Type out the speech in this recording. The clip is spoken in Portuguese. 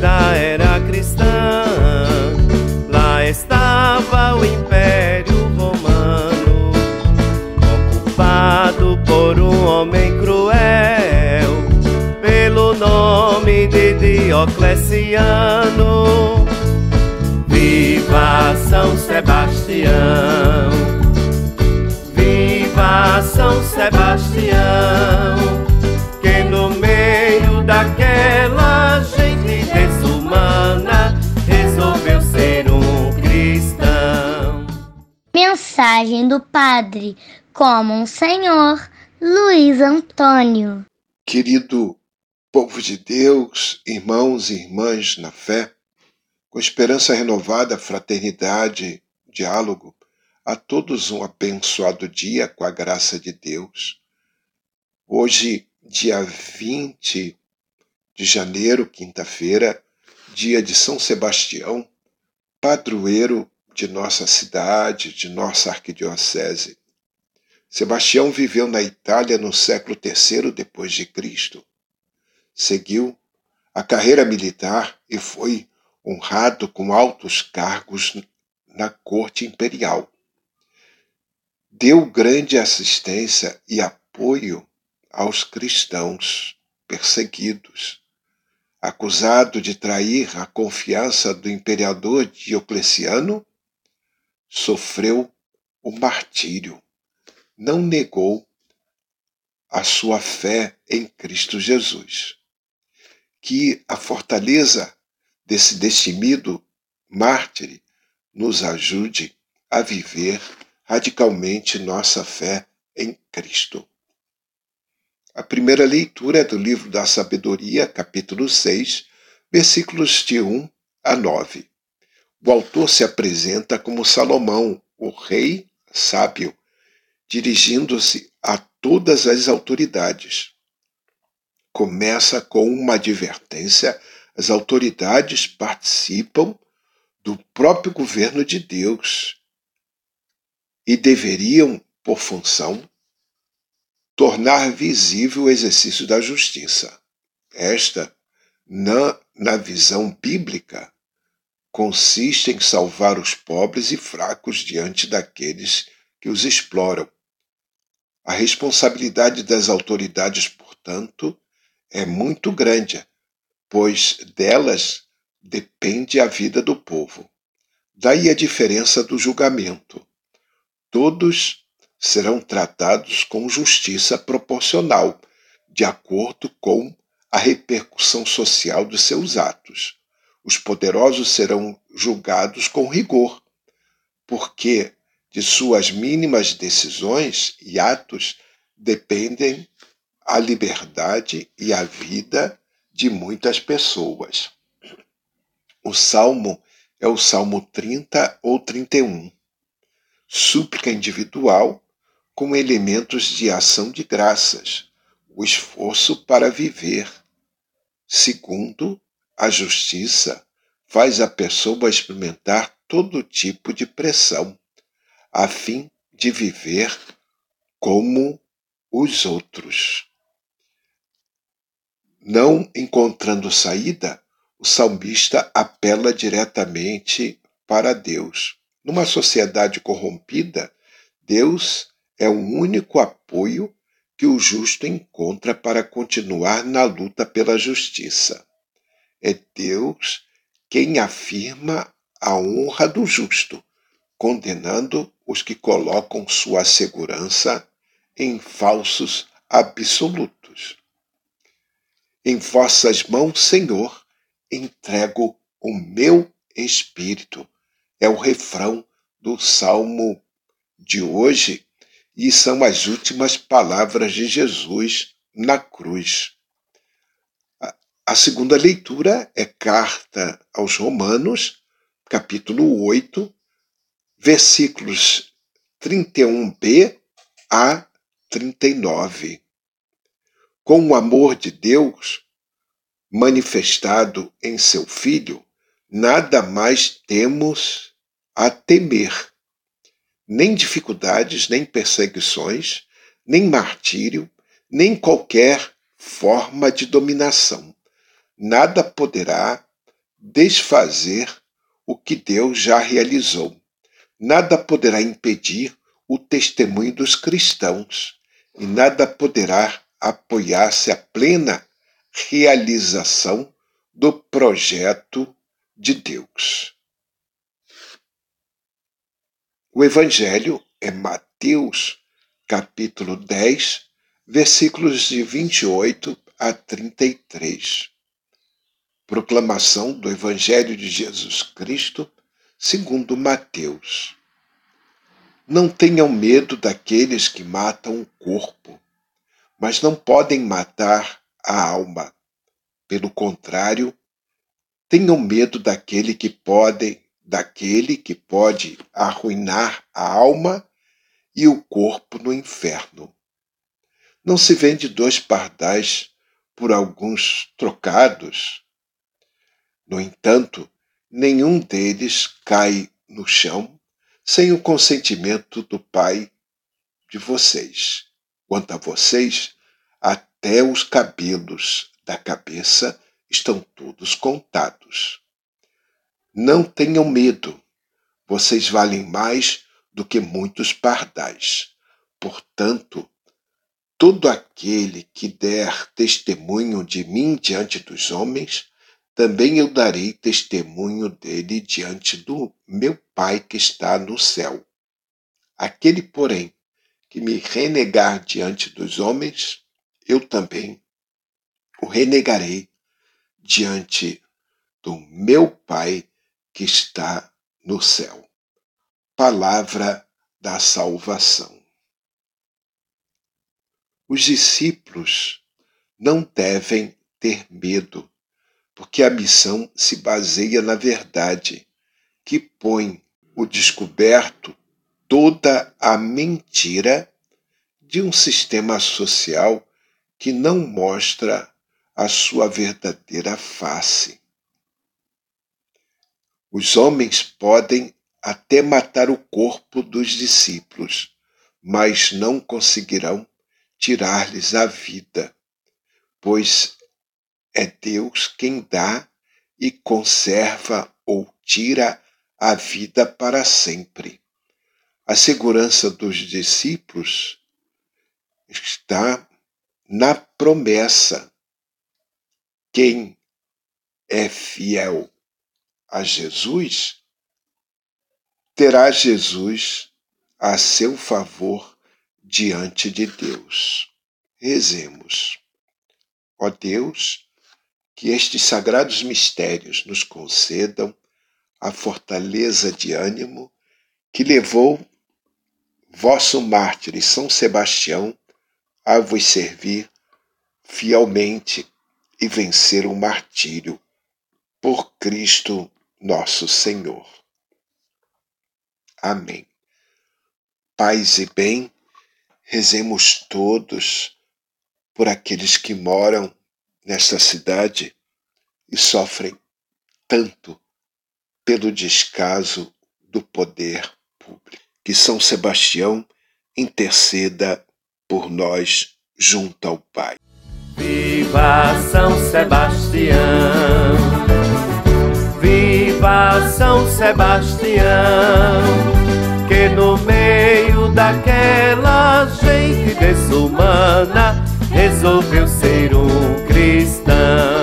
da era cristã. Lá estava o Império Romano, ocupado por um homem cruel, pelo nome de Diocleciano. Viva São Sebastião! Viva São Sebastião! Que no meio daquela Mensagem do Padre como um Senhor Luiz Antônio. Querido povo de Deus, irmãos e irmãs na fé, com esperança renovada, fraternidade, diálogo, a todos um abençoado dia com a graça de Deus. Hoje, dia 20 de janeiro, quinta-feira, dia de São Sebastião, padroeiro de nossa cidade, de nossa arquidiocese. Sebastião viveu na Itália no século III depois de Cristo. Seguiu a carreira militar e foi honrado com altos cargos na corte imperial. Deu grande assistência e apoio aos cristãos perseguidos. Acusado de trair a confiança do imperador Diocleciano, sofreu o martírio. Não negou a sua fé em Cristo Jesus. Que a fortaleza desse destemido mártir nos ajude a viver radicalmente nossa fé em Cristo. A primeira leitura é do livro da Sabedoria, capítulo 6, versículos de 1 a 9. O autor se apresenta como Salomão, o rei sábio, dirigindo-se a todas as autoridades. Começa com uma advertência as autoridades participam do próprio governo de Deus e deveriam, por função, tornar visível o exercício da justiça. Esta, na, na visão bíblica, consiste em salvar os pobres e fracos diante daqueles que os exploram. A responsabilidade das autoridades, portanto, é muito grande pois delas depende a vida do povo. Daí a diferença do julgamento. Todos serão tratados com justiça proporcional, de acordo com a repercussão social dos seus atos. Os poderosos serão julgados com rigor, porque de suas mínimas decisões e atos dependem a liberdade e a vida de muitas pessoas. O salmo é o Salmo 30 ou 31. Súplica individual com elementos de ação de graças, o esforço para viver. Segundo, a justiça faz a pessoa experimentar todo tipo de pressão, a fim de viver como os outros. Não encontrando saída, o salmista apela diretamente para Deus. Numa sociedade corrompida, Deus é o único apoio que o justo encontra para continuar na luta pela justiça. É Deus quem afirma a honra do justo, condenando os que colocam sua segurança em falsos absolutos. Em vossas mãos, Senhor, entrego o meu espírito. É o refrão do salmo de hoje e são as últimas palavras de Jesus na cruz. A segunda leitura é carta aos Romanos, capítulo 8, versículos 31b a 39 com o amor de Deus manifestado em seu Filho, nada mais temos a temer. Nem dificuldades, nem perseguições, nem martírio, nem qualquer forma de dominação. Nada poderá desfazer o que Deus já realizou. Nada poderá impedir o testemunho dos cristãos e nada poderá apoiar-se à plena realização do projeto de Deus. O Evangelho é Mateus, capítulo 10, versículos de 28 a 33. Proclamação do Evangelho de Jesus Cristo, segundo Mateus. Não tenham medo daqueles que matam o corpo, mas não podem matar a alma. Pelo contrário, tenham medo daquele que pode, daquele que pode arruinar a alma e o corpo no inferno. Não se vende dois pardais por alguns trocados. No entanto, nenhum deles cai no chão sem o consentimento do Pai de vocês. Quanto a vocês, até os cabelos da cabeça estão todos contados. Não tenham medo, vocês valem mais do que muitos pardais. Portanto, todo aquele que der testemunho de mim diante dos homens, também eu darei testemunho dele diante do meu Pai que está no céu. Aquele, porém, que me renegar diante dos homens, eu também o renegarei diante do meu Pai que está no céu. Palavra da salvação. Os discípulos não devem ter medo porque a missão se baseia na verdade, que põe o descoberto toda a mentira de um sistema social que não mostra a sua verdadeira face. Os homens podem até matar o corpo dos discípulos, mas não conseguirão tirar-lhes a vida, pois é Deus quem dá e conserva ou tira a vida para sempre. A segurança dos discípulos está na promessa. Quem é fiel a Jesus terá Jesus a seu favor diante de Deus. Rezemos. Ó Deus, que estes sagrados mistérios nos concedam a fortaleza de ânimo que levou vosso mártir São Sebastião a vos servir fielmente e vencer o martírio por Cristo nosso Senhor. Amém. Paz e bem, rezemos todos por aqueles que moram nesta cidade e sofrem tanto pelo descaso do poder público. Que São Sebastião interceda por nós junto ao Pai. Viva São Sebastião! Viva São Sebastião! Que no meio daquela gente desumana resolveu ser um cristão.